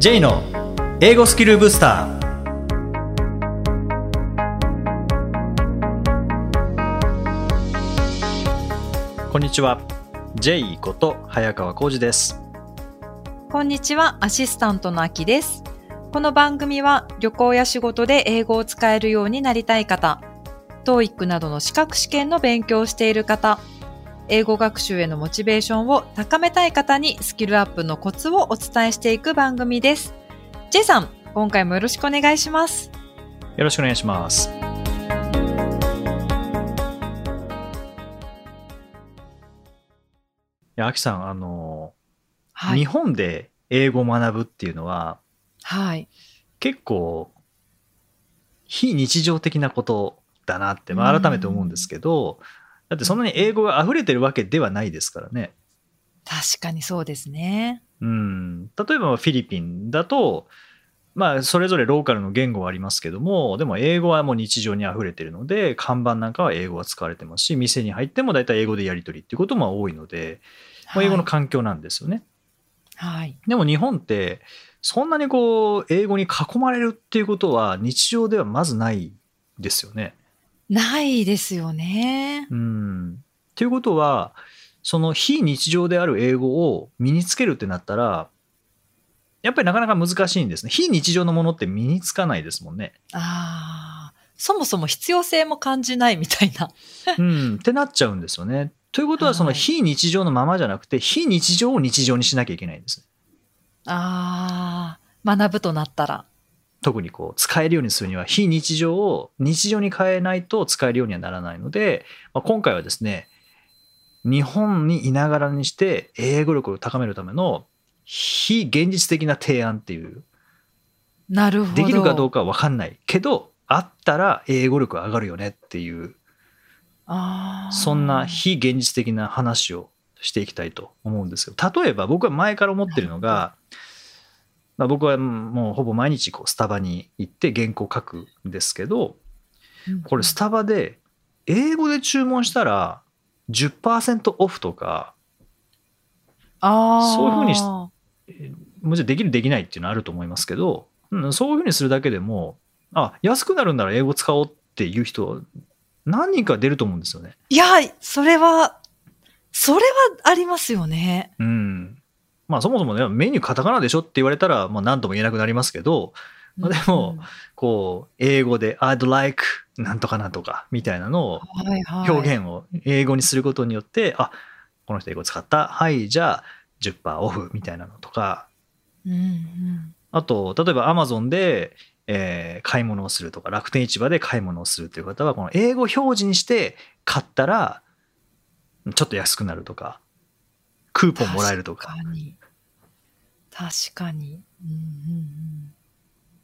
J の英語スキルブスター。こんにちは。J こと早川浩二です。こんにちは、アシスタントのあきです。この番組は旅行や仕事で英語を使えるようになりたい方、TOEIC などの資格試験の勉強をしている方、英語学習へのモチベーションを高めたい方にスキルアップのコツをお伝えしていく番組です。J さん、今回もよろしくお願いします。よろしくお願いしますいやあきさんあの、日はい。本で英語を学ぶっていうのははい。結構非日常的なことだなって、まあ、改めて思うんですけど、だってそんなに英語が溢れてるわけではないですからね。確かにそうですね。うん、例えばフィリピンだと、まあ、それぞれローカルの言語はありますけどもでも英語はもう日常に溢れてるので看板なんかは英語が使われてますし店に入っても大体英語でやり取りっていうことも多いので、まあ、英語の環境なんですよね。はい。でも日本ってそんなにこう英語に囲まれるっていうことは日常ではまずないですよね。ないですよね。うん。っていうことはその非日常である英語を身につけるってなったらやっぱりなかなか難しいんですね。非日常のものって身につかないですもんね。ああ、そもそも必要性も感じないみたいな。うん。ってなっちゃうんですよね。ということはそのはい非日常のままじゃなくて非日常を日常にしなきゃいけないんですね。ああ、学ぶとなったら。特にこう使えるようにするには非日常を日常に変えないと使えるようにはならないので、まあ、今回はですね日本にいながらにして英語力を高めるための非現実的な提案っていうなるほど。できるかどうか。かは分かんないけどあったら英語力上がるよねっていうああ。そんな非現実的な話をしていきたいと思うんですけど例えば僕は前から思ってるのが、まあ、僕はもうほぼ毎日こうスタバに行って原稿を書くんですけどうんこれスタバで英語で注文したら10%オフとかああ。そういうふうにしもちろんできるできないっていうのはあると思いますけど、うん、そういうふうにするだけでもあ安くなるんなら英語使おうっていう人何人か出ると思うんですよね。いや、それは、それはありますよね。うん。まあそもそもねメニューカタカナでしょって言われたらまあ何とも言えなくなりますけどまあでもうん。こう英語で I'd like なんとかなんとかみたいなのをはいはい、表現を英語にすることによって、あこの人英語使った。はいじゃあ10%オフみたいなのとか。うんうん。あと例えば Amazon で、えー買い物をするとか楽天市場で買い物をするという方はこの英語表示にして買ったらちょっと安くなるとかクーポンもらえるとか確かに。確かに。うんうん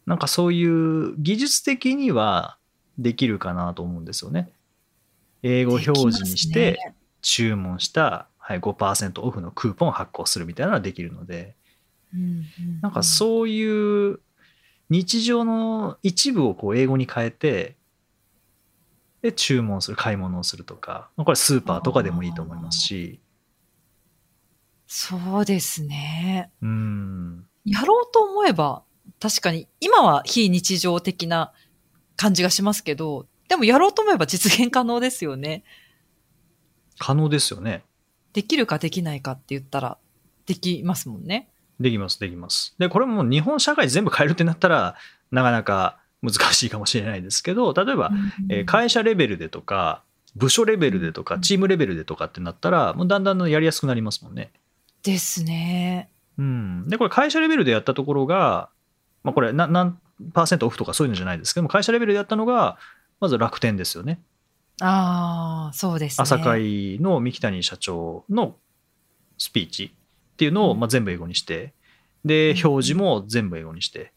なんかそういう技術的にはできるかなと思うんですよね。英うん、語表示にして注文した、はい、5%オフのクーポンを発行するみたいなのはできるのでうんうんなんかそういう日常の一部をこう英語に変えてで注文する買い物をするとかこれスーパーとかでもいいと思いますしそうですね。うんやろうと思えば、確かに、今は非日常的な感じがしますけど、でもやろうと思えば実現可能ですよね。可能ですよね。できるかできないかって言ったら、できますもんね。できますできます。でこれも日本社会全部変えるってなったらなかなか難しいかもしれないですけど例えば、えー会社レベルでとか部署レベルでとかうんチームレベルでとかってなったらもうだんだんやりやすくなりますもんね。ですね。うん、でこれ会社レベルでやったところが、まあ、これな何パーセントオフとかそういうのじゃないですけども会社レベルでやったのがまず楽天ですよね。ああ、そうですね。朝会の三木谷社長のスピーチっていうのをうんまあ全部英語にしてでうん表示も全部英語にしてはい、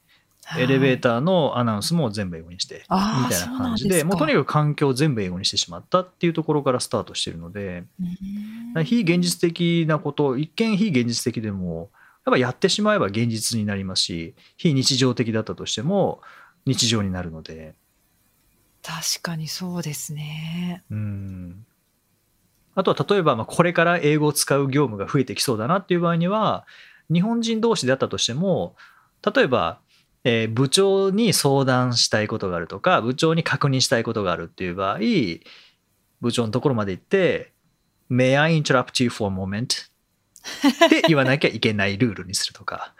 エレベーターのアナウンスも全部英語にしてみたいな感じでもうとにかく環境を全部英語にしてしまったっていうところからスタートしてるのでうん。非現実的なこと一見非現実的でもやっぱやってしまえば現実になりますし非日常的だったとしても日常になるので。確かにそうですね。うん。あとは例えばまあこれから英語を使う業務が増えてきそうだなっていう場合には日本人同士であったとしても例えば、えー部長に相談したいことがあるとか部長に確認したいことがあるっていう場合部長のところまで行って「May I interrupt you for a moment? 」って言わなきゃいけないルールにするとか。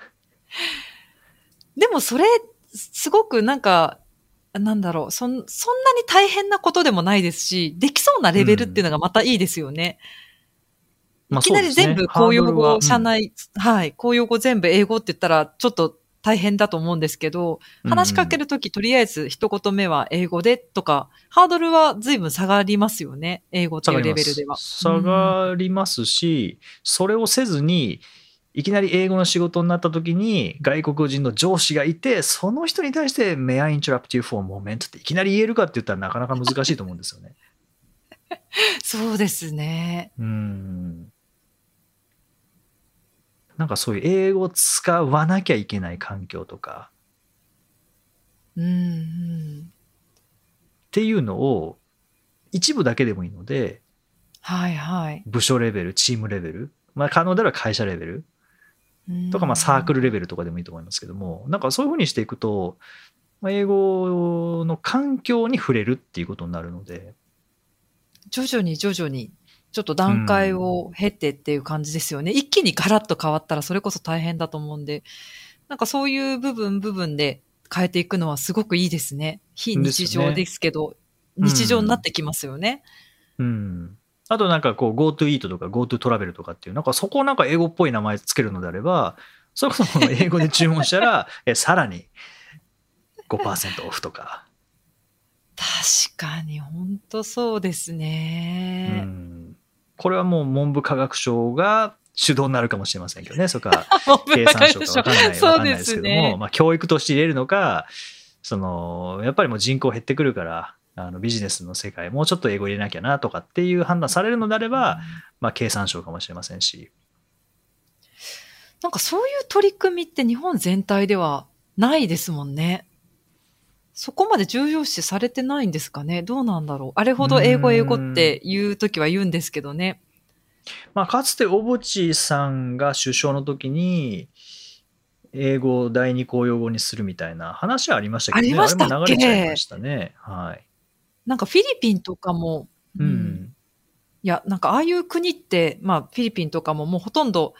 でもそれ、すごくなんか、なんだろう、そん、そんなに大変なことでもないですし、できそうなレベルっていうのがまたいいですよね。まあいきなり全部公用語、社、内、はい、公用語全部英語って言ったら、ちょっと大変だと思うんですけど、話しかけるとき、とりあえず一言目は英語でとか、ハードルは随分下がりますよね。英語っていうレベルでは。下がりますし、それをせずに、いきなり英語の仕事になった時に外国人の上司がいて、その人に対して「May I interrupt you for a moment?」っていきなり言えるかって言ったらなかなか難しいと思うんですよね。そうですね。うん。なんかそういう英語を使わなきゃいけない環境とか。うん、うん。っていうのを一部だけでもいいのではいはい。部署レベルチームレベル、まあ、可能であれば会社レベル。うんとか、まあ、サークルレベルとかでもいいと思いますけども、なんかそういうふうにしていくと、まあ英語の環境に触れるっていうことになるので、徐々に徐々に、ちょっと段階を経てっていう感じですよね。一気にガラッと変わったらそれこそ大変だと思うんで、なんかそういう部分部分で変えていくのはすごくいいですね。非日常ですけど、日常になってきますよね。うん。あとなんかこう GoTo Eat とか GoTo トラベルとかっていう、なんかそこをなんか英語っぽい名前つけるのであれば、それこそ英語で注文したら、えさらに5%オフとか、確かに、本当そうですうね。ん。これはもう文部科学省が主導になるかもしれませんけどね、そこか 経産省か分かんないわそうかんないでですけども。まあ、教育として入れるのかそのやっぱりもう人口減ってくるからあのビジネスの世界もうちょっと英語入れなきゃなとかっていう判断されるのであれば、まあ、経産省かもしれませんしなんかそういう取り組みって日本全体ではないですもんね。そこまで重要視されてないんですかね？どうなんだろう？あれほど英語英語って言うときは言うんですけどね。まあ、かつて小渕さんが首相の時に英語を第二公用語にするみたいな話はありましたけどね。ありましたっけ？あれも流れちゃいましたね。はい。なんかフィリピンとかも、うん。いや、なんかああいう国って、まあフィリピンとかももうほとんど、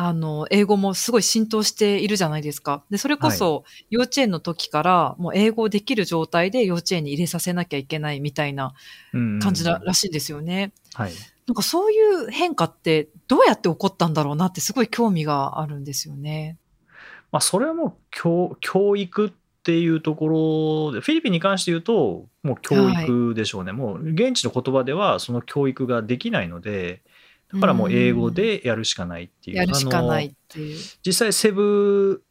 あの、英語もすごい浸透しているじゃないですか。で、それこそ幼稚園の時からもう英語できる状態で幼稚園に入れさせなきゃいけないみたいなうん感じららしいんですよね。はいなんかそういう変化ってどうやって起こったんだろうなってすごい興味があるんですよね。まあ、それはもう教教育っていうところでフィリピンに関して言うともう教育でしょうね、もう現地の言葉ではその教育ができないのでだからもう英語でやるしかないっていう。やるしかないっていう。実際セブ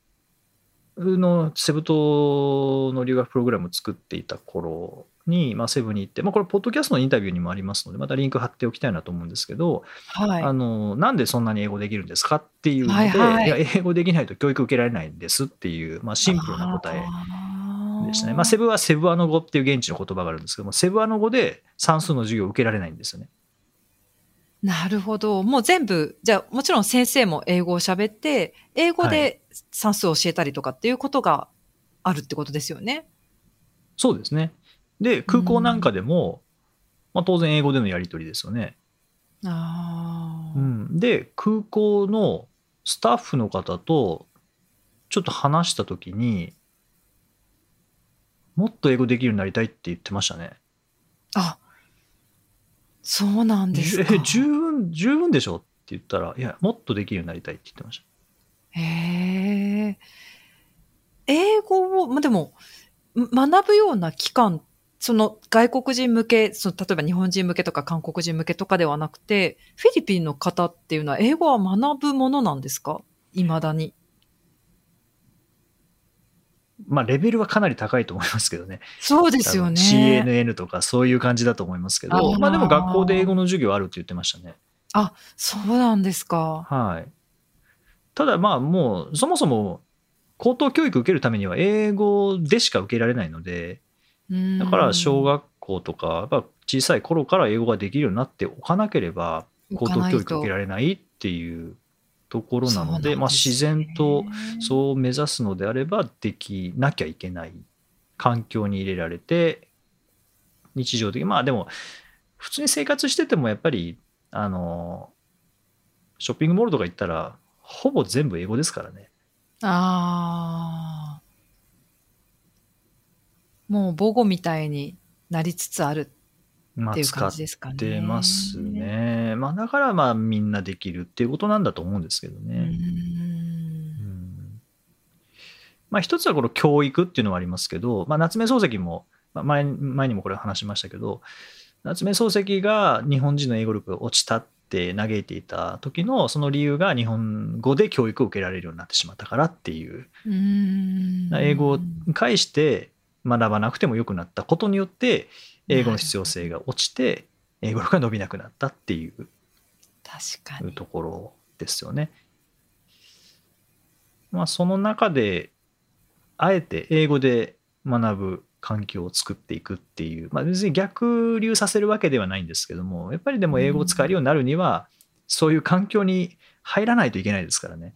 のセブ島の留学プログラムを作っていた頃に、まあ、セブに行って、まあ、これポッドキャストのインタビューにもありますのでまたリンク貼っておきたいなと思うんですけど、はい。あのなんでそんなに英語できるんですかっていうので、はいはいや英語できないと教育受けられないんですっていう、まあ、シンプルな答えでしたね。まあ、セブはセブアノ語っていう現地の言葉があるんですけどもセブアノ語で算数の授業を受けられないんですよね。なるほど。もう全部、じゃあもちろん先生も英語を喋って、英語はで算数を教えたりとかっていうことがあるってことですよね？そうですね。で空港なんかでも、まあ、当然英語でのやり取りですよね。ああ、うん、で空港のスタッフの方とちょっと話した時にもっと英語できるようになりたいって言ってましたね。あ、そうなんですか。え十分十分でしょ？って言ったらいやもっとできるようになりたいって言ってました。へえ。英語を、まあ、でも、ん学ぶような期間、その外国人向け、その例えば日本人向けとか韓国人向けとかではなくて、フィリピンの方っていうのは英語は学ぶものなんですか？未だに。まあレベルはかなり高いと思いますけどね。そうですよね。CNN とかそういう感じだと思いますけど、あーまあでも学校で英語の授業あるって言ってましたね。そうなんですか。はい。ただまあもうそもそも高等教育受けるためには英語でしか受けられないので、だから小学校とかやっぱ小さい頃から英語ができるようになっておかなければ高等教育受けられないっていうところなので、ねまあ、自然とそう目指すのであればできなきゃいけない環境に入れられて日常的にまあでも普通に生活しててもやっぱりあのショッピングモールとか行ったらほぼ全部英語ですからね。ああ。もう母語みたいになりつつあるまあ、っていう感使っじですかね。てます。ね。まあだからまあみんなできるっていうことなんだと思うんですけどう。ね。うんんまあ一つはこの教育っていうのはありますけど、まあ、夏目漱石も、まあ、前前にもこれ話しましたけど夏目漱石が日本人の英語力が落ちたって嘆いていた時のその理由が日本語で教育を受けられるようになってしまったからっていううん英語を介して学ばなくてもよくなったことによって英語の必要性が落ちて英語力が伸びなくなったっていう確かに。ところですよね。まあその中であえて英語で学ぶ環境を作っていくっていう、まあ、別に逆流させるわけではないんですけどもやっぱりでも英語を使えるようになるには、そういう環境に入らないといけないですからね。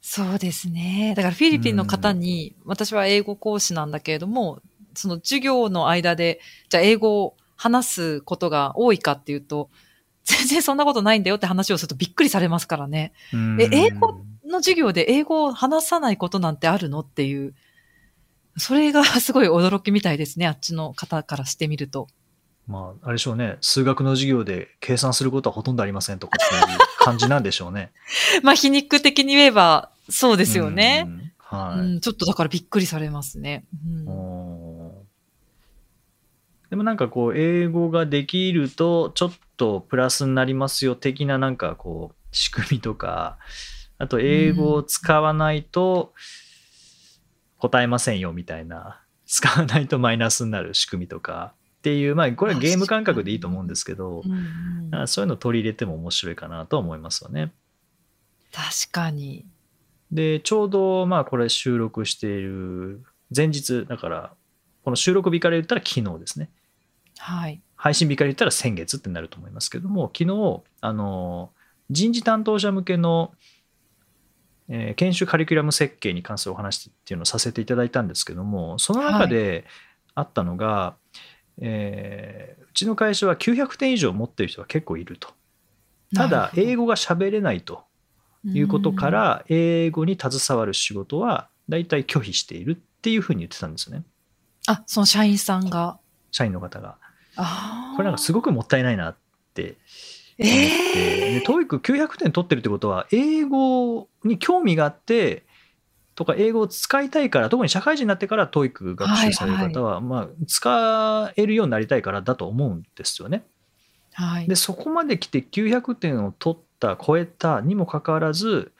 そうですね。だからフィリピンの方に、私は英語講師なんだけれども、その授業の間で、じゃあ英語を話すことが多いかっていうと、全然そんなことないんだよって話をするとびっくりされますからね。え英語の授業で英語を話さないことなんてあるのっていう、それがすごい驚きみたいですね。あっちの方からしてみると。まあ、あれでしょうね。数学の授業で計算することはほとんどありませんとかそういう 感じなんでしょうね。まあ皮肉的に言えばそうですよねはい。ん、ちょっとだからびっくりされますね。うんでもなんかこう英語ができるとちょっとプラスになりますよ的ななんかこう仕組みとかあと英語を使わないと答えませんよみたいな使わないとマイナスになる仕組みとかっていうまあこれはゲーム感覚でいいと思うんですけどうんうんなんかそういうのを取り入れても面白いかなとは思いますよね。確かに。でちょうどまあこれ収録している前日だからこの収録日から言ったら昨日ですねはい。配信日から言ったら先月ってなると思いますけども昨日あの人事担当者向けの、えー研修カリキュラム設計に関するお話っていうのをさせていただいたんですけどもその中であったのが、えーうちの会社は900点以上持ってる人が結構いるとただ英語語が喋れないということか、ら英語に携わる仕事は大体拒否しているっていうふうに言ってたんですよねあ、その社員さんが。社員の方が。あこれなんかすごごくもったいないなってえ思って、えで TOEIC900 点取ってるってことは英語に興味があってとか英語を使いたいから特に社会人になってから TOEIC 学習される方は、まあ、使えるようになりたいからだと思うんですよね。はい。でそこまで来て900点を取った超えたにもかかわらず、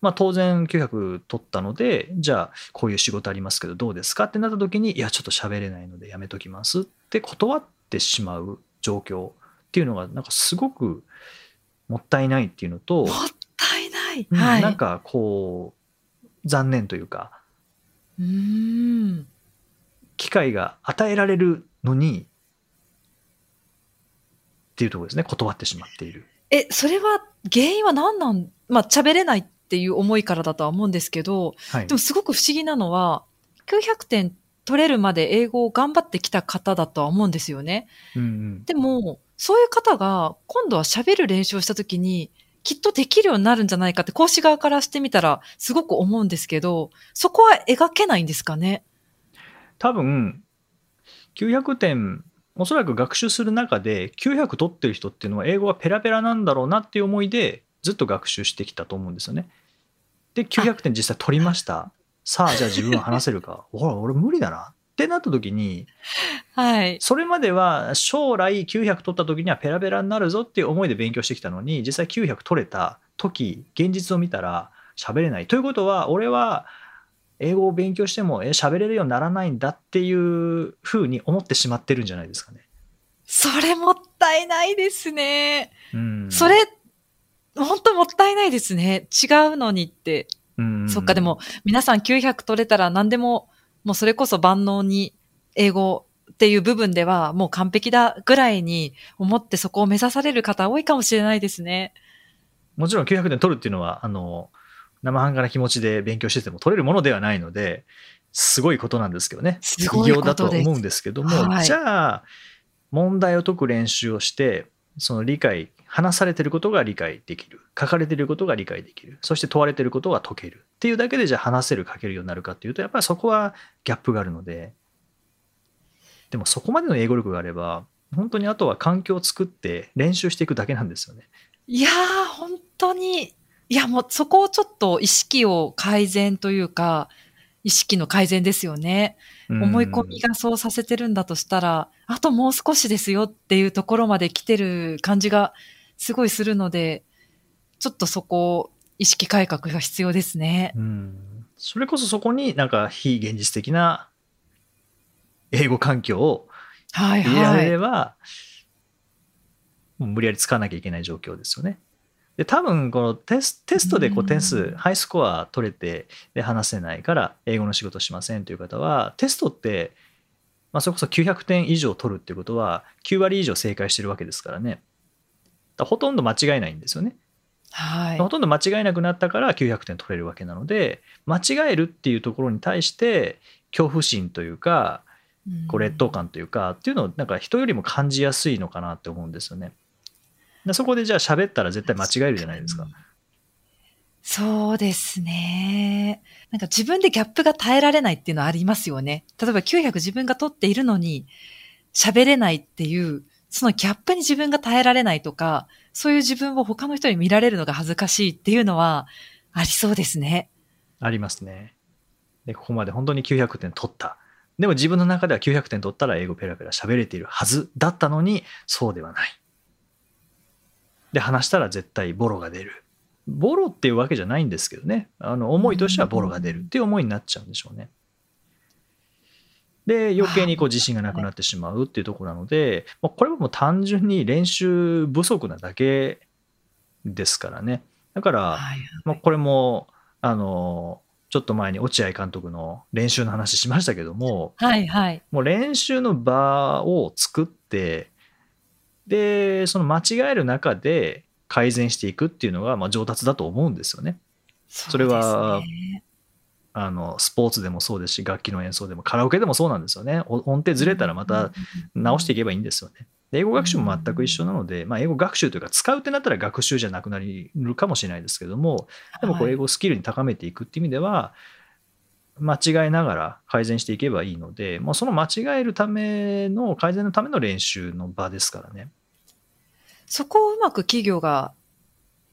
まあ、当然900取ったのでじゃあこういう仕事ありますけどどうですかってなった時にいやちょっと喋れないのでやめときますって断ってしまう状況っていうのがなんかすごくもったいないっていうのと、もったいない。うんはい。なんかこう残念というかうーん。機会が与えられるのにっていうところですね断ってしまっている。え、それは原因は何なん？まあ、喋れないっていう思いからだとは思うんですけど、はいでもすごく不思議なのは、900点取れるまで英語を頑張ってきた方だとは思うんですよね。うんうんでも、そういう方が今度は喋る練習をしたときに、きっとできるようになるんじゃないかって講師側からしてみたらすごく思うんですけど、そこは描けないんですかね？多分900点おそらく学習する中で900取ってる人っていうのは英語がペラペラなんだろうなっていう思いでずっと学習してきたと思うんですよね。で900点実際取りました。さあじゃあ自分は話せるか。ほら俺無理だなってなった時にはい。それまでは将来900取った時にはペラペラになるぞっていう思いで勉強してきたのに実際900取れた時現実を見たら喋れない。ということは俺は英語を勉強してもえ喋れるようにならないんだっていうふうに思ってしまってるんじゃないですかね。それもったいないですね。うん、それ、本当もったいないですね。違うのにって。うんそっか、でも、皆さん900取れたら何でも、もうそれこそ万能に英語っていう部分ではもう完璧だぐらいに思ってそこを目指される方多いかもしれないですね。もちろん900点取るっていうのは、あの、生半可な気持ちで勉強してても取れるものではないので、すごいことなんですけどね。すごいことだとは思うんですけども、はいじゃあ、問題を解く練習をして、その理解、話されてることが理解できる。書かれてることが理解できる。そして問われてることが解ける。っていうだけでじゃあ話せる、書けるようになるかっていうと、やっぱりそこはギャップがあるので、でもそこまでの英語力があれば、本当にあとは環境を作って練習していくだけなんですよね。いやー、本当に、いやもうそこをちょっと意識を改善というか、意識の改善ですよね。思い込みがそうさせてるんだとしたら、あともう少しですよっていうところまで来てる感じがすごいするので、ちょっとそこ、意識改革が必要ですね。うんそれこそそこになんか非現実的な英語環境をはい入れらはい。れれば、もう無理やり使わなきゃいけない状況ですよね。で多分このテステストでこううん点数ハイスコア取れてで話せないから英語の仕事しませんという方はテストって、まあ、それこそ900点以上取るっていうことは9割以上正解してるわけですからねほとんど間違いないんですよね。はい。ほとんど間違えなくなったから900点取れるわけなので間違えるっていうところに対して恐怖心というかこう劣等感というかっていうのをなんか人よりも感じやすいのかなって思うんですよね。でそこでじゃあ喋ったら絶対間違えるじゃないですか。そうですね。なんか自分でギャップが耐えられないっていうのはありますよね。例えば900自分が取っているのに喋れないっていう、そのギャップに自分が耐えられないとか、そういう自分を他の人に見られるのが恥ずかしいっていうのはありそうですね。ありますね。でここまで本当に900点取った。でも自分の中では900点取ったら英語ペラペラ喋れているはずだったのにそうではない。で話したら絶対ボロが出る。ボロっていうわけじゃないんですけどね。あの思いとしてはボロが出るっていう思いになっちゃうんでしょうね。で余計にこう自信がなくなってしまうっていうところなので、まあこれはもう単純に練習不足なだけですからね。だから、はい。まあ、これもあのちょっと前に落合監督の練習の話しましたけどもはいはい。もう練習の場を作ってでその間違える中で改善していくっていうのがまあ上達だと思うんですよね。それはあのスポーツでもそうですし楽器の演奏でもカラオケでもそうなんですよね。お音程ずれたらまた直していけばいいんですよね。で英語学習も全く一緒なので、まあ、英語学習というか使うってなったら学習じゃなくなるかもしれないですけどもでもこうはい英語スキルに高めていくっていう意味では間違えながら改善していけばいいので、まあ、その間違えるための改善のための練習の場ですからね。そこをうまく企業が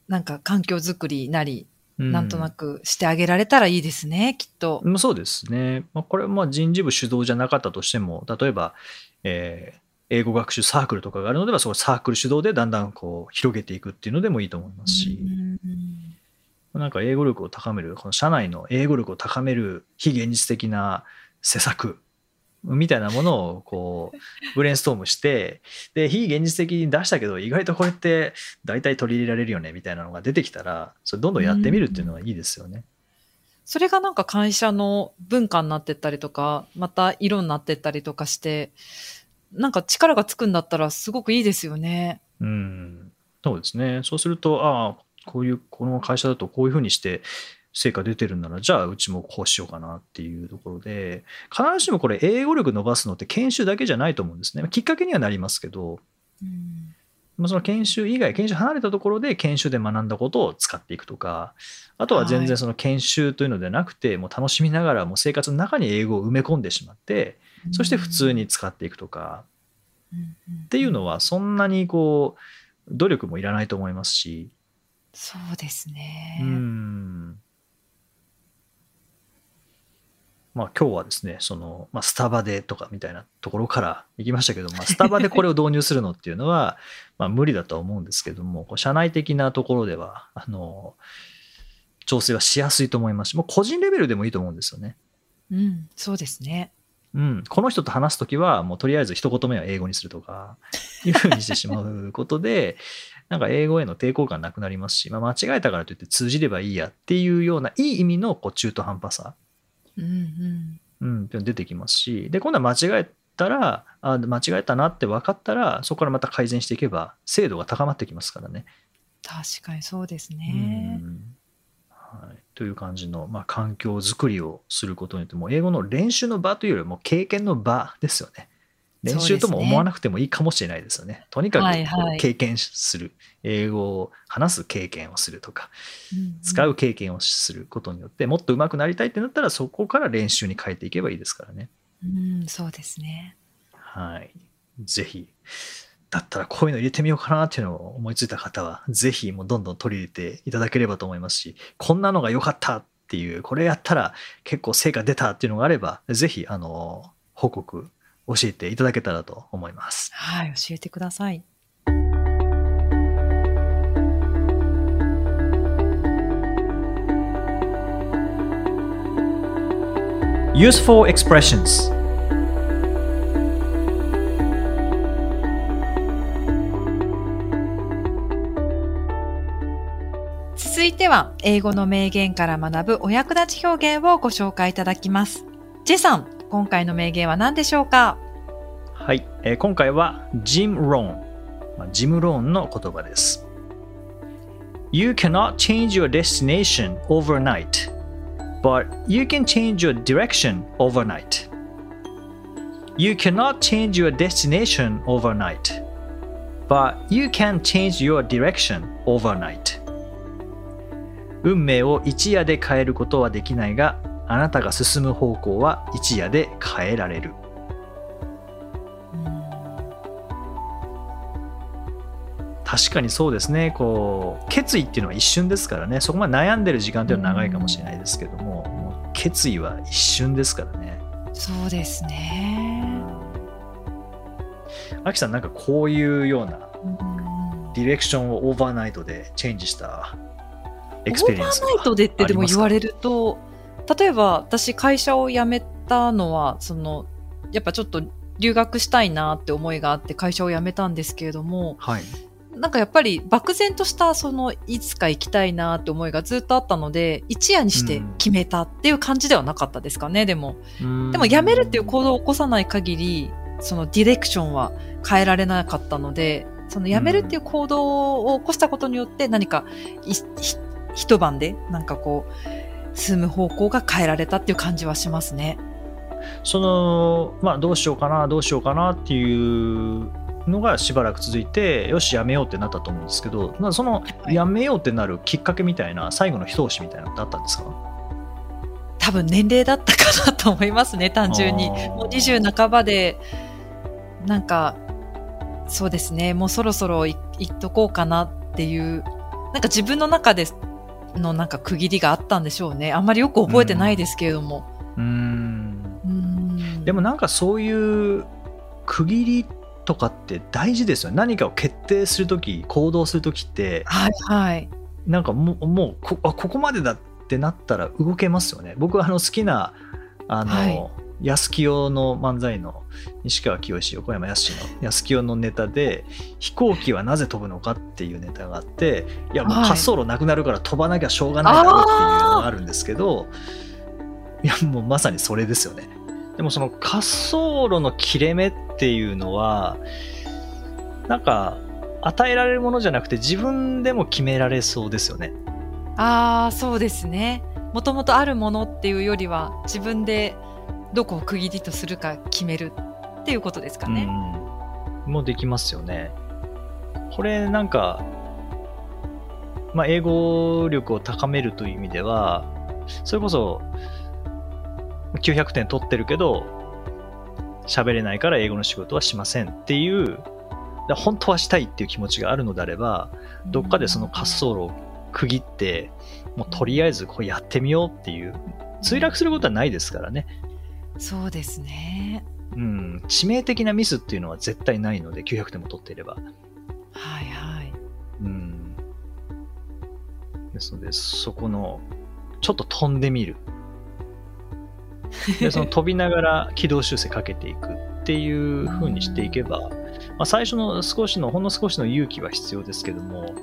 なんか環境づくりなり、うなんとなくしてあげられたらいいですね、きっと。うんそうですね。まあ、これはまあ人事部主導じゃなかったとしても、例えば、えー英語学習サークルとかがあるのでは、そのサークル主導でだんだんこう広げていくっていうのでもいいと思いますし、うんなんか英語力を高める、この社内の英語力を高める非現実的な施策みたいなものをこうブレインストームして、で、非現実的に出したけど、意外とこれって大体取り入れられるよねみたいなのが出てきたら、それどんどんやってみるっていうのはいいですよね。それがなんか会社の文化になってったりとか、また色になってったりとかして、なんか力がつくんだったらすごくいいですよね。うん、そうですね。そうすると、ああ、こういう、この会社だとこういうふうにして成果出てるんなら、じゃあうちもこうしようかなっていうところで、必ずしもこれ、英語力伸ばすのって研修だけじゃないと思うんですね。きっかけにはなりますけど、まあその研修以外、研修離れたところで研修で学んだことを使っていくとか、あとは全然その研修というのではなくて、もう楽しみながらもう生活の中に英語を埋め込んでしまって、そして普通に使っていくとか、っていうのはそんなにこう努力もいらないと思いますし、そうですね。うんまあ今日はですねその、まあ、スタバでとかみたいなところから行きましたけど、まあ、スタバでこれを導入するのっていうのは まあ無理だとは思うんですけどもこう社内的なところではあの調整はしやすいと思いますしもう個人レベルでもいいと思うんですよね。うん、そうですね。うん、この人と話すときは、もうとりあえず一言目は英語にするとか、いうふうにしてしまうことで、なんか英語への抵抗感なくなりますし、まあ、間違えたからといって通じればいいやっていうような、いい意味のこう中途半端さ、うんうん。うん、出てきますし、で、今度は間違えたら、あ間違えたなって分かったら、そこからまた改善していけば、精度が高まってきますからね。確かにそうですね。うんはい、という感じの、まあ、環境づくりをすることによってもう英語の練習の場というよりも経験の場ですよね。練習とも思わなくてもいいかもしれないですよね。とにかはいはいく経験する、英語を話す経験をするとか、うん使う経験をすることによってもっと上手くなりたいってなったらそこから練習に変えていけばいいですからね。うん、そうですね。はい。ぜひ、だったらこういうの入れてみようかなっていうのを思いついた方は、ぜひもうどんどん取り入れていただければと思いますし、こんなのが良かったっていう、これやったら結構成果出たっていうのがあれば、ぜひ、あの、報告教えていただけたらと思います。はい、教えてください。Useful expressions 続いては、英語の名言から学ぶお役立ち表現をご紹介いただきます。ジェさん、今回の名言は何でしょうかはい、えー今回はジム・ローン、まあジム・ローンの言葉です。You cannot change your destination overnight, but you can change your direction overnight. You cannot change your destination overnight, but you can change your direction overnight. 運命を一夜で変えることはできないが、あなたが進む方向は一夜で変えられる。確かにそうですね。こう決意っていうのは一瞬ですからね。そこまで悩んでる時間っていうのは長いかもしれないですけども,、もう決意は一瞬ですからね。そうですね。アキさんなんかこういうようなうん。 direction を overnight でチェンジした experience overnight でってでも言われると、例えば私会社を辞めたのは、その、やっぱちょっと留学したいなって思いがあって会社を辞めたんですけれども、はい。なんかやっぱり漠然としたそのいつか行きたいなって思いがずっとあったので、一夜にして決めたっていう感じではなかったですかね、でも。でも辞めるっていう行動を起こさない限り、そのディレクションは変えられなかったので、その辞めるっていう行動を起こしたことによって何か一晩でなんかこう、進む方向が変えられたっていう感じはしますね。そのまあどうしようかなどうしようかなっていうのがしばらく続いてよしやめようってなったと思うんですけどまあそのはいやめようってなるきっかけみたいな最後の一押しみたいなのってあったんですか？多分年齢だったかなと思いますね、単純に。もう20半ばで、なんか、そうですね、もうそろそろい行っとこうかなっていう、なんか自分の中でのなんか区切りがあったんでしょうね。あんまりよく覚えてないですけれども。うーんうんでもなんかそういう区切りとかって大事ですよね何かを決定するとき行動するときってはいはい。なんかもうもうこあここまでだってなったら動けますよね僕はあの好きなあの、はい安清の漫才の西川きよし横山やすしの安清のネタで飛行機はなぜ飛ぶのかっていうネタがあっていやもうはい。滑走路なくなるから飛ばなきゃしょうがないだろうっていうのがあるんですけどいやもうまさにそれですよね。でもその滑走路の切れ目っていうのはなんか与えられるものじゃなくて自分でも決められそうですよね。ああ、そうですね。もともとあるものっていうよりは、自分でどこを区切りとするか決めるっていうことですかね。うん、もうできますよね。これなんか、まあ、英語力を高めるという意味では、それこそ900点取ってるけど、喋れないから英語の仕事はしませんっていう、本当はしたいっていう気持ちがあるのであれば、どっかでその滑走路を区切って、もうとりあえずこうやってみようっていう、墜落することはないですからね。そうですね。うん、致命的なミスっていうのは絶対ないので、900点も取っていれば。はいはい。うん。ですので、そこの、ちょっと飛んでみる。で、その飛びながら軌道修正かけていくっていう風にしていけば、まあ、最初の少しの、ほんの少しの勇気は必要ですけども、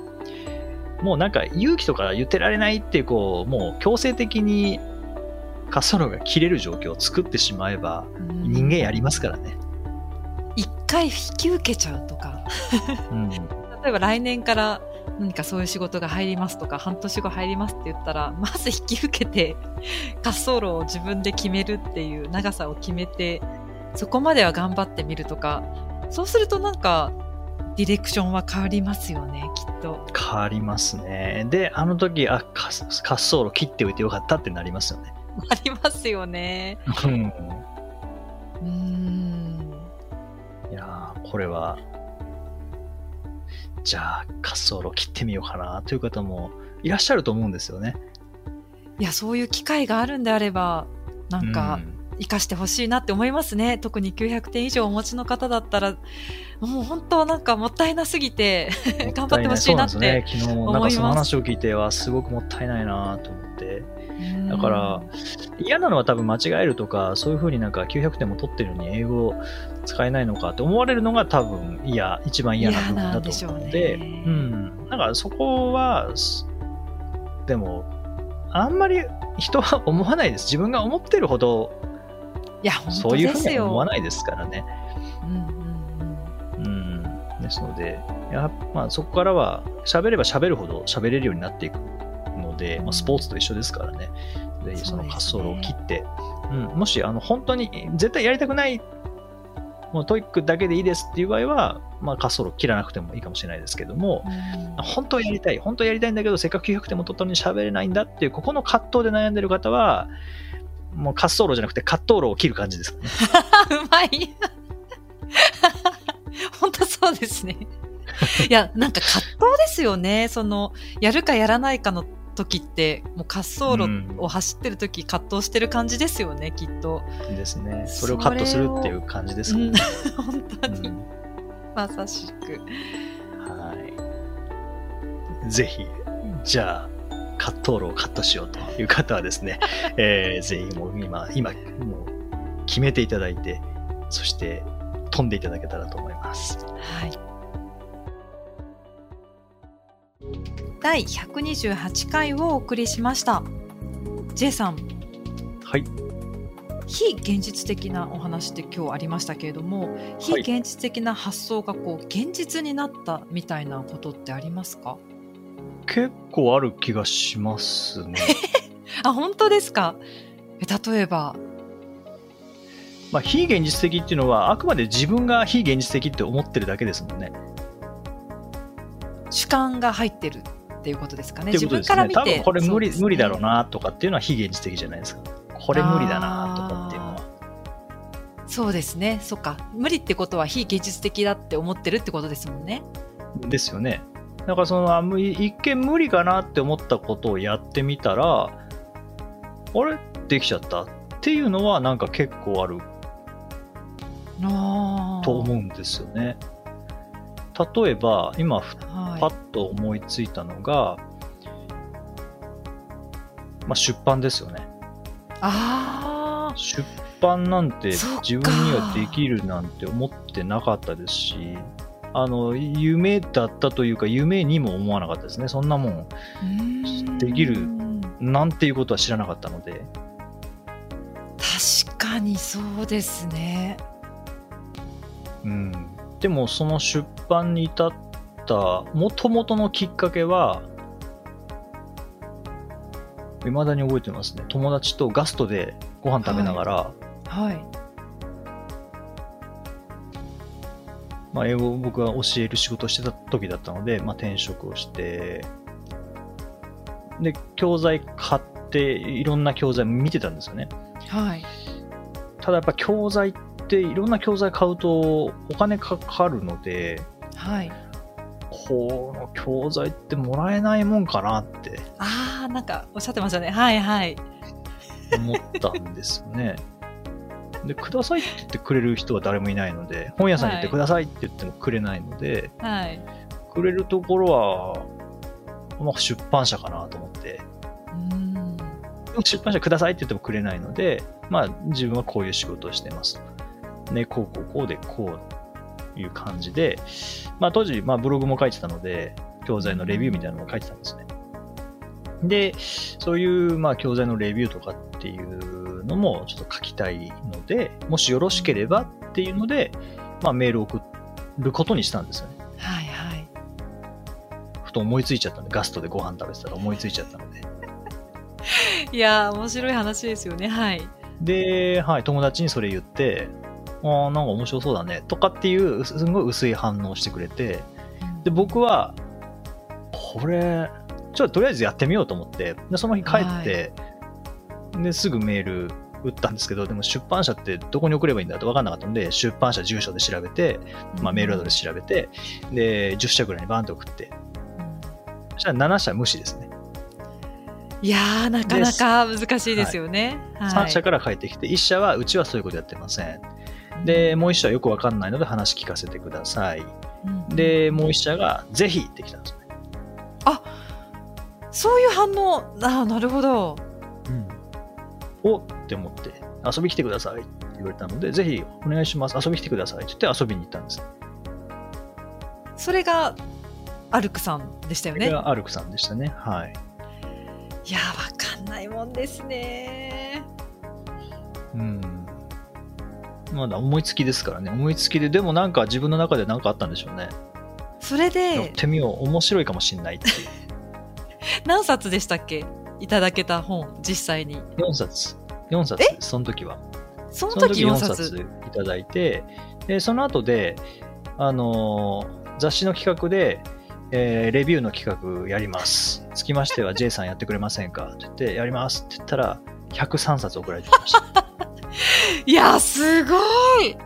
もうなんか勇気とか言ってられないっていう、こう、もう強制的に滑走路が切れる状況を作ってしまえば、人間やりますからね。一回引き受けちゃうとか、うん。例えば来年から何かそういう仕事が入りますとか、半年後入りますって言ったら、まず引き受けて、滑走路を自分で決めるっていう長さを決めて、そこまでは頑張ってみるとか、そうするとなんか、ディレクションは変わりますよね、きっと。変わりますね。で、あの時、あ、か滑走路切っておいてよかったってなりますよね。ありますよね。うん。うーん。いやーこれは、じゃあ、滑走路切ってみようかなという方もいらっしゃると思うんですよね。いや、そういう機会があるんであれば、なんか、活かしてほしいなって思いますね。特に900点以上お持ちの方だったら、もう本当なんかもったいなすぎて、うん頑張ってほしいなってもったいないそうなんですね。昨日、なんかその話を聞いては、すごくもったいないなと思って。うんだから、嫌なのは多分間違えるとか、そういうふうになんか900点も取ってるのに英語使えないのかって思われるのが多分嫌、一番嫌な部分だと思うので、うねうん。だからそこは、すでも、あんまり人は思わないです。自分が思ってるほど、いや、本そういうふうには。思わないですからね。うんうんうんうん。ですので、やまあ、そこからは、喋れば喋るほど喋れるようになっていくので、まあ、スポーツと一緒ですからね。で、その滑走路を切って、うん、もし、あの、本当に絶対やりたくない、もう TOEIC だけでいいですっていう場合は、まあ、滑走路切らなくてもいいかもしれないですけども、うん本当はやりたい、本当はやりたいんだけど、せっかく900点も取ったのに喋れないんだっていう、ここの葛藤で悩んでる方は、もう滑走路じゃなくて、滑走路を切る感じですかね。うまい。本当そうですね。いや、なんか葛藤ですよね。その、やるかやらないかの時って、もう滑走路を走ってる時、葛藤してる感じですよね、きっと。ですね。それをカットするっていう感じですもんね。うん 本当に、うんまさしく。はい。ぜひ、じゃあ、葛藤路をカットしようという方はですね、えーぜひもう今、今、もう決めていただいて、そして飛んでいただけたらと思います。はい。第128回をお送りしました。J さん、はい。非現実的なお話って今日ありましたけれども、非現実的な発想がこう現実になったみたいなことってありますか？結構ある気がしますね。あ、本当ですか？え例えば、まあ、非現実的っていうのは、あくまで自分が非現実的って思ってるだけですもんね。主観が入ってるっていうことですかね。ね。自分から見て。多分これ無理,、ね無理だろうなとかっていうのは非現実的じゃないですか。これ無理だなとかっていうのは。そうですね。そっか。無理ってことは非現実的だって思ってるってことですもんね。ですよね。だからそのあむ一見無理かなって思ったことをやってみたら、あれ？できちゃったっていうのはなんか結構あるあと思うんですよね。例えば、今パッと思いついたのが、まあ、出版ですよね。ああ、出版なんて自分にはできるなんて思ってなかったですし、あの、夢だったというか、夢にも思わなかったですね。そんなもんできるなんていうことは知らなかったので。確かにそうですね。うん。でも、その出版に至った、もともとのきっかけは、未だに覚えてますね。友達とガストでご飯食べながら、はい。まあ、英語を僕が教える仕事をしてた時だったので、まあ、転職をして、で、教材買って、いろんな教材見てたんですよね。はい。ただやっぱ教材って、いろんな教材買うとお金かかるので、はい。この教材ってもらえないもんかなってああ、なんかおっしゃってましたね。はいはい。思ったんですよね。で、くださいって言ってくれる人は誰もいないので、本屋さんに行ってはいくださいって言ってもくれないので、はい。くれるところは、まあ、出版社かなと思って、うーん。出版社くださいって言ってもくれないので、まあ自分はこういう仕事をしてます。ね、こうこうこうでこういう感じで、まあ当時、まあブログも書いてたので、教材のレビューみたいなのも書いてたんですね。で、そういう、まあ教材のレビューとかっていうのもちょっと書きたいので、もしよろしければっていうので、まあメールを送ることにしたんですよね。はいはい。ふと思いついちゃったんで、ガストでご飯食べてたら思いついちゃったので。いやー、面白い話ですよね。はい。で、はい、友達にそれ言って、ああ、なんか面白そうだね、とかっていう、すごい薄い反応をしてくれて、で、僕は、これ、ちょっととりあえずやってみようと思って、でその日帰って、ですぐメール打ったんですけど、でも出版社ってどこに送ればいいんだって分かんなかったので、出版社住所で調べて、まあ、メールアドレス調べて、で、10社ぐらいにバーンと送って、うん。そしたら7社無視ですね。いやー、なかなか難しいですよね。はい。3社から返ってきて、1社はうちはそういうことやってません。で、もう1社はよく分かんないので話聞かせてください。うんで、もう1社がぜひってきたんですよね。そういう反応、ああ、なるほど。おって思って、遊び来てくださいって言われたので、ぜひお願いします、遊び来てくださいって言って遊びに行ったんです。それが、アルクさんでしたよね？それがアルクさんでしたね。はい。いやー、わかんないもんですね。うん。まだ思いつきですからね。思いつきで、でもなんか自分の中で何かあったんでしょうね。それやっで、てみよう。面白いかもしんないっていう。何冊でしたっけ？いただけた本、実際に。4冊。4冊その時は。その時時4 4冊。冊いただいて、でその後で、あのー雑誌の企画で、えーレビューの企画やります。つきましては J さんやってくれませんか？って言って、やりますって言ったら、103冊送られてきました。いやー、すごい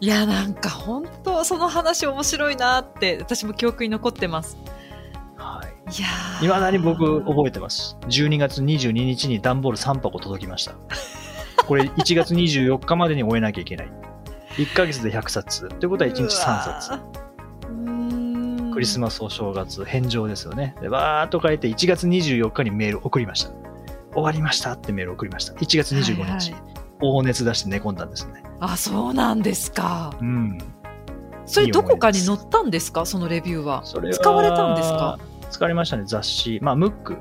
いや、なんか本当、その話面白いなって、私も記憶に残ってます。はい。いやーいまだに僕覚えてます？12月22日に段ボール3箱届きました。これ1月24日までに終えなきゃいけない。1ヶ月で100冊。ということは1日3冊。クリスマスお正月返上ですよね。で、バーっと書いて1月24日にメール送りました。終わりましたってメール送りました。1月25日、はいはい大熱出して寝込んだんですね。あ、そうなんですか。うん。それどこかに載ったんですか？そのレビューは。それは使われたんですか？使われましたね、雑誌。まあ、ムックで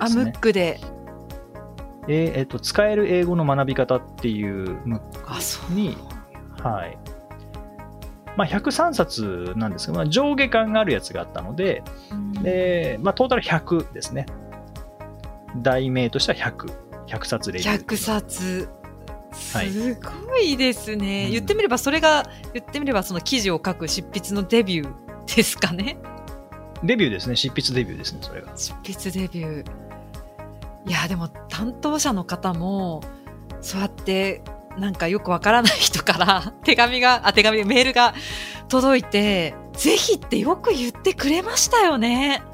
あ、ム。ックで。えーえっと、使える英語の学び方っていうムッあ、そう。にク。はい。まあ、103冊なんですが、まあ、上下感があるやつがあったので、うんで、まあ、トータル100ですね。題名としては100。100冊レビュー。100冊。はい。すごいですね、うん。言ってみればそれが言ってみればその記事を書く執筆のデビューですかね。デビューですね。執筆デビューですね、それが。執筆デビュー。いやでも担当者の方もそうやってなんかよくわからない人から 手紙があ手紙メールが届いてぜひってよく言ってくれましたよね。うん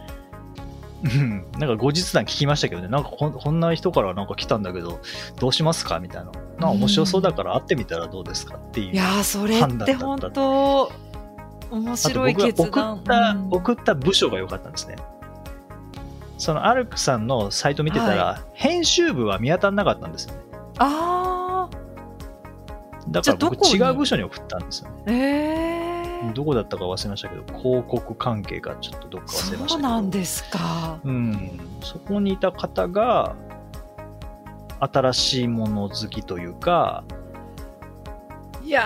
なんか後日談聞きましたけどね、なんかこんこんな人からなんか来たんだけど、どうしますかみたいな。なんか面白そうだから会ってみたらどうですかっていう。いやーそれって本当面あと白い決断送った、うん送った部署が良かったんですね。そのアルクさんのサイト見てたら、は編集部は見当たらなかったんですよね。あだから僕違う部署に送ったんですよね。ーえーどこだったか忘れましたけど、広告関係かちょっとどっか忘れました。そうなんですかうん、そこにいた方が、新しいもの好きというか、いや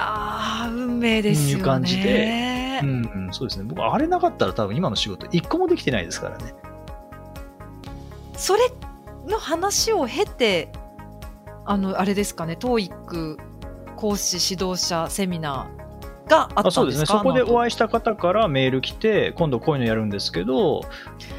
ー運命ですよねいう感じでうん、うんそうですね。僕、あれなかったら多分今の仕事一個もできてないですからね。それの話を経てあのあれですかね TOEIC 講師指導者セミナーがあそうですね。そこでおい会いした方からメール来て、今度こういうのやるんですけど、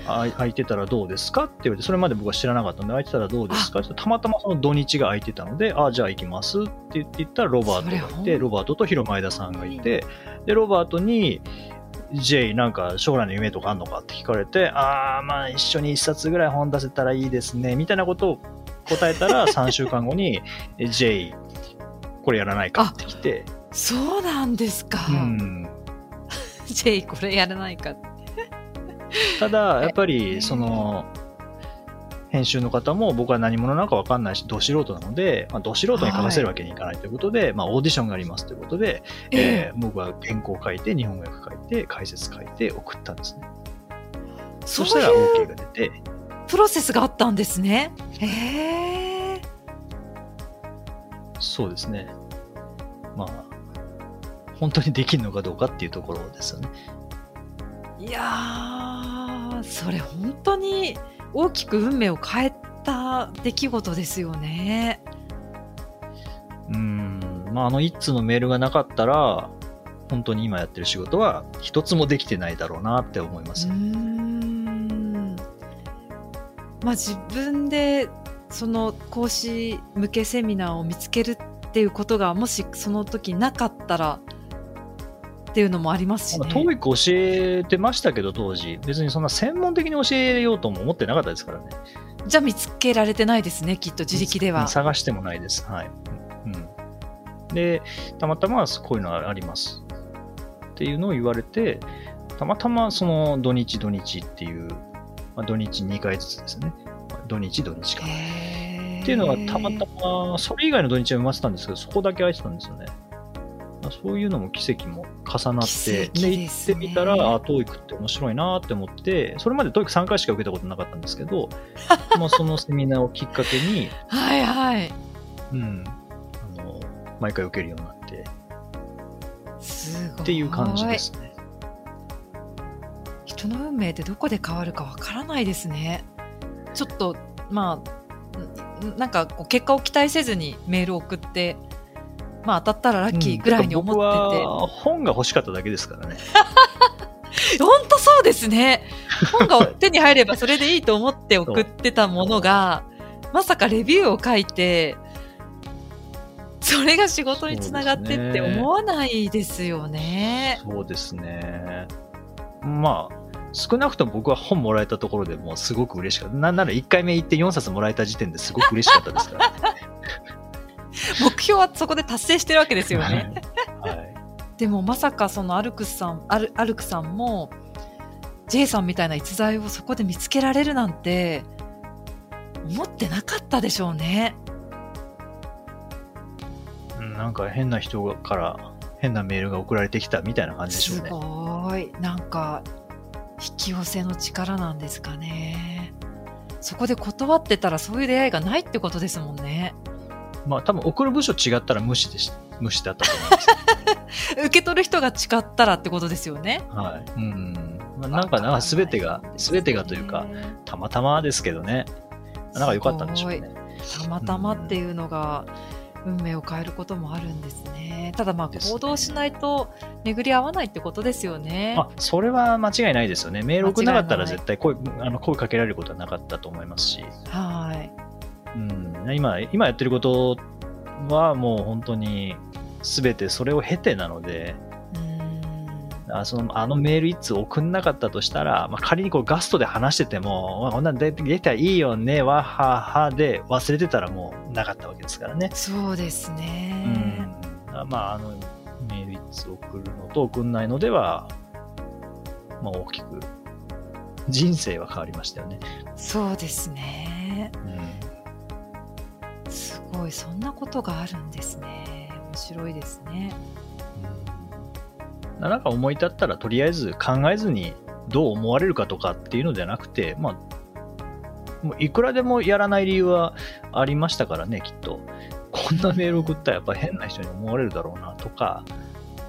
あ空いてたらどうですか？って言われて、それまで僕は知らなかったので、空いてたらどうですか？ってたまたまその土日が空いてたので、あじゃあ行きますって言って言ったら、ロバートがいて、ロバートと広前田さんがいて、で、ロバートに、J、なんか将来の夢とかあんのかって聞かれて、ああ、まあ一緒に一冊ぐらい本出せたらいいですね、みたいなことを答えたら、3週間後に、え J、これやらないかって来て、そうなんですか、うん、J これやらないか。ただ、やっぱり、その、編集の方も僕は何者なのか分かんないし、ど素人なので、まあ、ど素人に書かせるわけにいかないということで、まあ、オーディションがありますということで、えー僕は原稿書いて、日本語訳書いて、解説書いて送ったんですね。そしたら OK が出て、プロセスがあったんですね。へえ。そうですね。まあ、本当にできるのかどうかっていうところですよね。いやー、それ本当に大きく運命を変えた出来事ですよね。うん、まあ、あの一通のメールがなかったら、本当に今やってる仕事は一つもできてないだろうなって思いますうー。んまあ自分でその講師向けセミナーを見つけるっていうことがもしその時なかったらっていうのもありますしね。TOEIC 教えてましたけど、当時。別にそんな専門的に教えようとも思ってなかったですからね。じゃあ見つけられてないですね、きっと自力では。探してもないです。はい。うん。で、たまたまこういうのあります。っていうのを言われて、たまたまその土日土日っていう、まあ、土日2回ずつですね。土日土日か。へーっていうのがたまたま、それ以外の土日は埋まってたんですけど、そこだけ空いてたんですよね。まあそういうのも奇跡も重なって、で、行ってみたら、あ、トーイックって面白いなって思って、それまでトーイック3回しか受けたことなかったんですけど、まあそのセミナーをきっかけに、はいはい。うん、あの、毎回受けるようになって、すごい。っていう感じですね。人の運命ってどこで変わるかわからないですね。ちょっと、まあ、んなんかこう結果を期待せずにメールを送って、まあ当たったらラッキーぐらいに思ってて。うん本が欲しかっただけですからね。本当そうですね。本が手に入ればそれでいいと思って送ってたものが、まさかレビューを書いて、それが仕事につながってって思わないですよね。そうですね。まあ、少なくとも僕は本もらえたところでもうすごく嬉しかった。なんなら1回目行って4冊もらえた時点ですごく嬉しかったですから。目標はそこで達成してるわけですよね。はい。でもまさかそのアルクスさん、アルアルクさんも、J さんみたいな逸材をそこで見つけられるなんて、思ってなかったでしょうね。うんなんか変な人から変なメールが送られてきたみたいな感じでしょすうね。ごい。なんか、引き寄せの力なんですかね。そこで断ってたらそういう出会いがないってことですもんね。まあ多分送る部署違ったら無視でし無視だったと思います。受け取る人が違ったらってことですよね。はい。うん。まあ、なんか、なんか全てが、全てがというか、たまたまですけどね。なんか良かったんでしょうね。たまたまっていうのが運命を変えることもあるんですね。ただまあ行動しないと巡り合わないってことですよね。あ、それは間違いないですよね。メール送んなかったら絶対声あの声かけられることはなかったと思いますし。はい。うん、今、今やってることはもう本当に全てそれを経てなので、うーんあそのあのメール一通送んなかったとしたら、まあ、仮にこうガストで話してても、まあ、こんなん出たらいいよね、わははで忘れてたらもうなかったわけですからね。そうですうね。ん、あまあ、あのメール一通送るのと送んないのでは、まあ、大きく人生は変わりましたよね。そうですね。ごい、そんなことがあるんですね。面白いですね。うんなんか思い立ったらとりあえず考えずにどう思われるかとかっていうのじゃなくて、まあ、もういくらでもやらない理由はありましたからね、きっと。こんなメール送ったらやっぱ変な人に思われるだろうなとか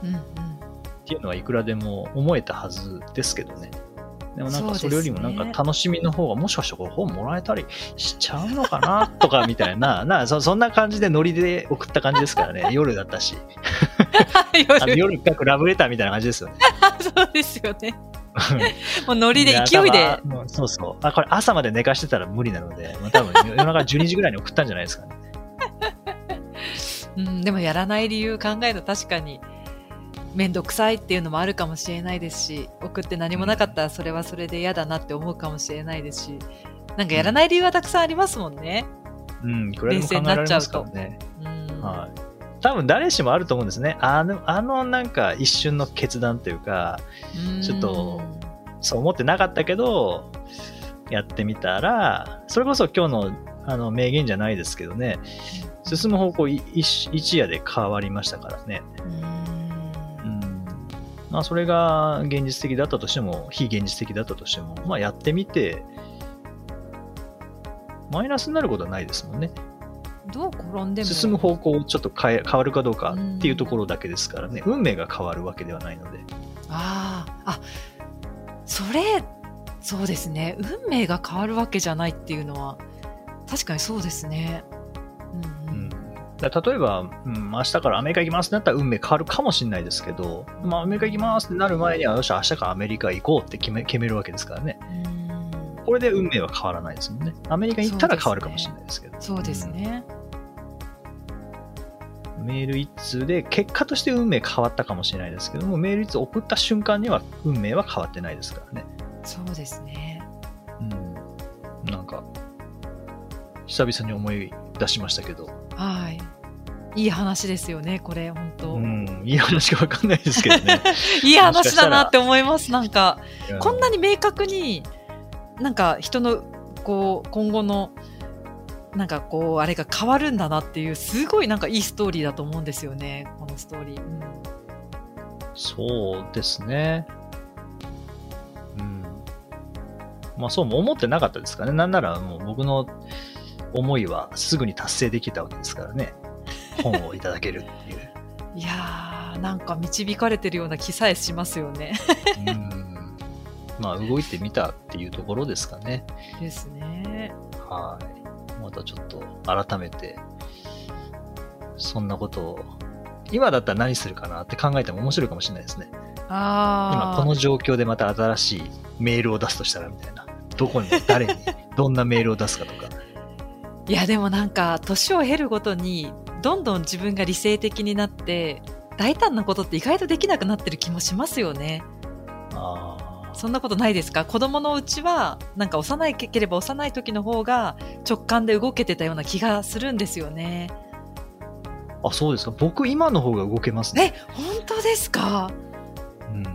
うんうん。っていうのはいくらでも思えたはずですけどね。でもなんかそれよりもなんかね楽しみの方がもしかしてこれ本もらえたりしちゃうのかなとかみたいな、なそそんな感じでノリで送った感じですからね。夜だったし。夜夜書くラブレターみたいな感じですよね。そうですよね。もうノリで勢いで。そうそう。あ、これ朝まで寝かしてたら無理なので、まあ、多分夜中12時ぐらいに送ったんじゃないですかね。うん、でもやらない理由考えると確かに面倒くさいっていうのもあるかもしれないですし送って何もなかったらそれはそれで嫌だなって思うかもしれないですしなんかやらない理由はたくさんありますもんね。うん、いくらでも考えられますからね。うんはい。多分誰しもあると思うんですね。あの、あのなんか一瞬の決断というか、うんちょっとそう思ってなかったけど、やってみたら、それこそ今日のあの名言じゃないですけどね、進む方向い一一夜で変わりましたからね。うんうんまあ、それが現実的だったとしても、非現実的だったとしても、まあ、やってみて、マイナスになることはないですもんね。どう転んでも進む方向をちょっと変え変わるかどうかっていうところだけですからね、運命が変わるわけではないので。あーあそれ、そうですね。運命が変わるわけじゃないっていうのは、確かにそうですね。うんうん。だから例えば、うん、明日からアメリカ行きますってなったら運命変わるかもしれないですけど、まあ、アメリカ行きますってなる前には、よし、明日からアメリカ行こうって決め決めるわけですからね。うんこれで運命は変わらないですもんね。アメリカに行ったら変わるかもしれないですけど。そうですね。うんメール一通で、結果として運命変わったかもしれないですけども、メール一通送った瞬間には運命は変わってないですからね。そうですね。うん。なんか、久々に思い出しましたけど、はい。いい話ですよね、これ、本当、うん、いい話かわかんないですけどね。いい話だなって思います。なんか、うんこんなに明確に、なんか人の、こう、今後の、なんかこう、あれが変わるんだなっていう、すごいなんかいいストーリーだと思うんですよね、このストーリー。うんそうですね。うん。まあそうも思ってなかったですかね。なんならもう僕の思いはすぐに達成できたわけですからね。本をいただけるっていう。いやー、なんか導かれてるような気さえしますよね。うん。まあ動いてみたっていうところですかね。ですね。はい。またちょっと改めて、そんなことを、今だったら何するかなって考えても面白いかもしれないですね。あー。今この状況でまた新しいメールを出すとしたらみたいな。どこに、誰に、どんなメールを出すかとか。いやでもなんか年を経るごとにどんどん自分が理性的になって大胆なことって意外とできなくなってる気もしますよね。そんなことないですか？子供のうちはなんか幼いければ幼い時の方が直感で動けてたような気がするんですよね。あ、そうですか。僕、今の方が動けますね。え、本当ですか？うん。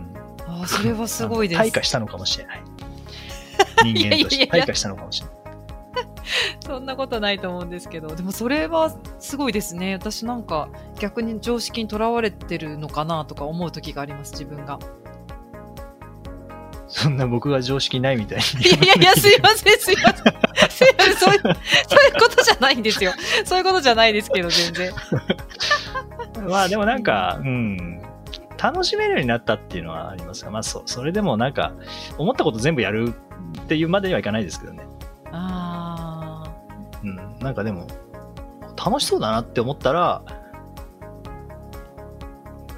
あそれはすごいです。退化したのかもしれない。人間として退化したのかもしれない。そんなことないと思うんですけど、でもそれはすごいですね。私なんか逆に常識にとらわれてるのかなとか思う時があります、自分が。そんな僕が常識ないみたいに。いやいやいや、すいません、すいません。すいません、そういう、そういうことじゃないんですよ。そういうことじゃないですけど、全然。まあでもなんか、うん。楽しめるようになったっていうのはありますが、まあそそれでもなんか、思ったこと全部やるっていうまでにはいかないですけどね。あうん。なんかでも、楽しそうだなって思ったら、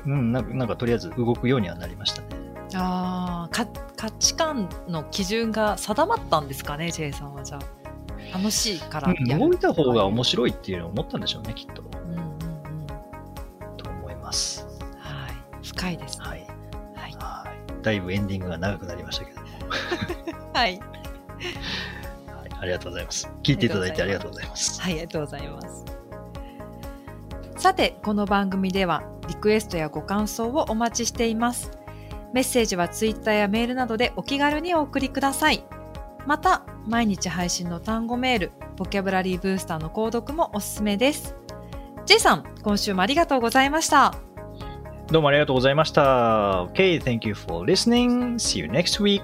うん、なんかなんかとりあえず動くようにはなりましたね。ーあーか、価値観の基準が定まったんですかね、J さんはじゃあ。楽しいからうんやる。動いた方が面白いっていうのを思ったんでしょうね、きっと。うんうんうん。と思います。はい。深いですね。はい。はい。はい。だいぶエンディングが長くなりましたけども。はい。はい。ありがとうございます。聞いていただいてありがとうございます。はい、ありがとうございます。さて、この番組ではリクエストやご感想をお待ちしています。メッセージはツイッターやメールなどでお気軽にお送りください。また、毎日配信の単語メール、ボキャブラリーブースターの購読もおすすめです。J さん、今週もありがとうございました。どうもありがとうございました。Okay, thank you for listening. See you next week.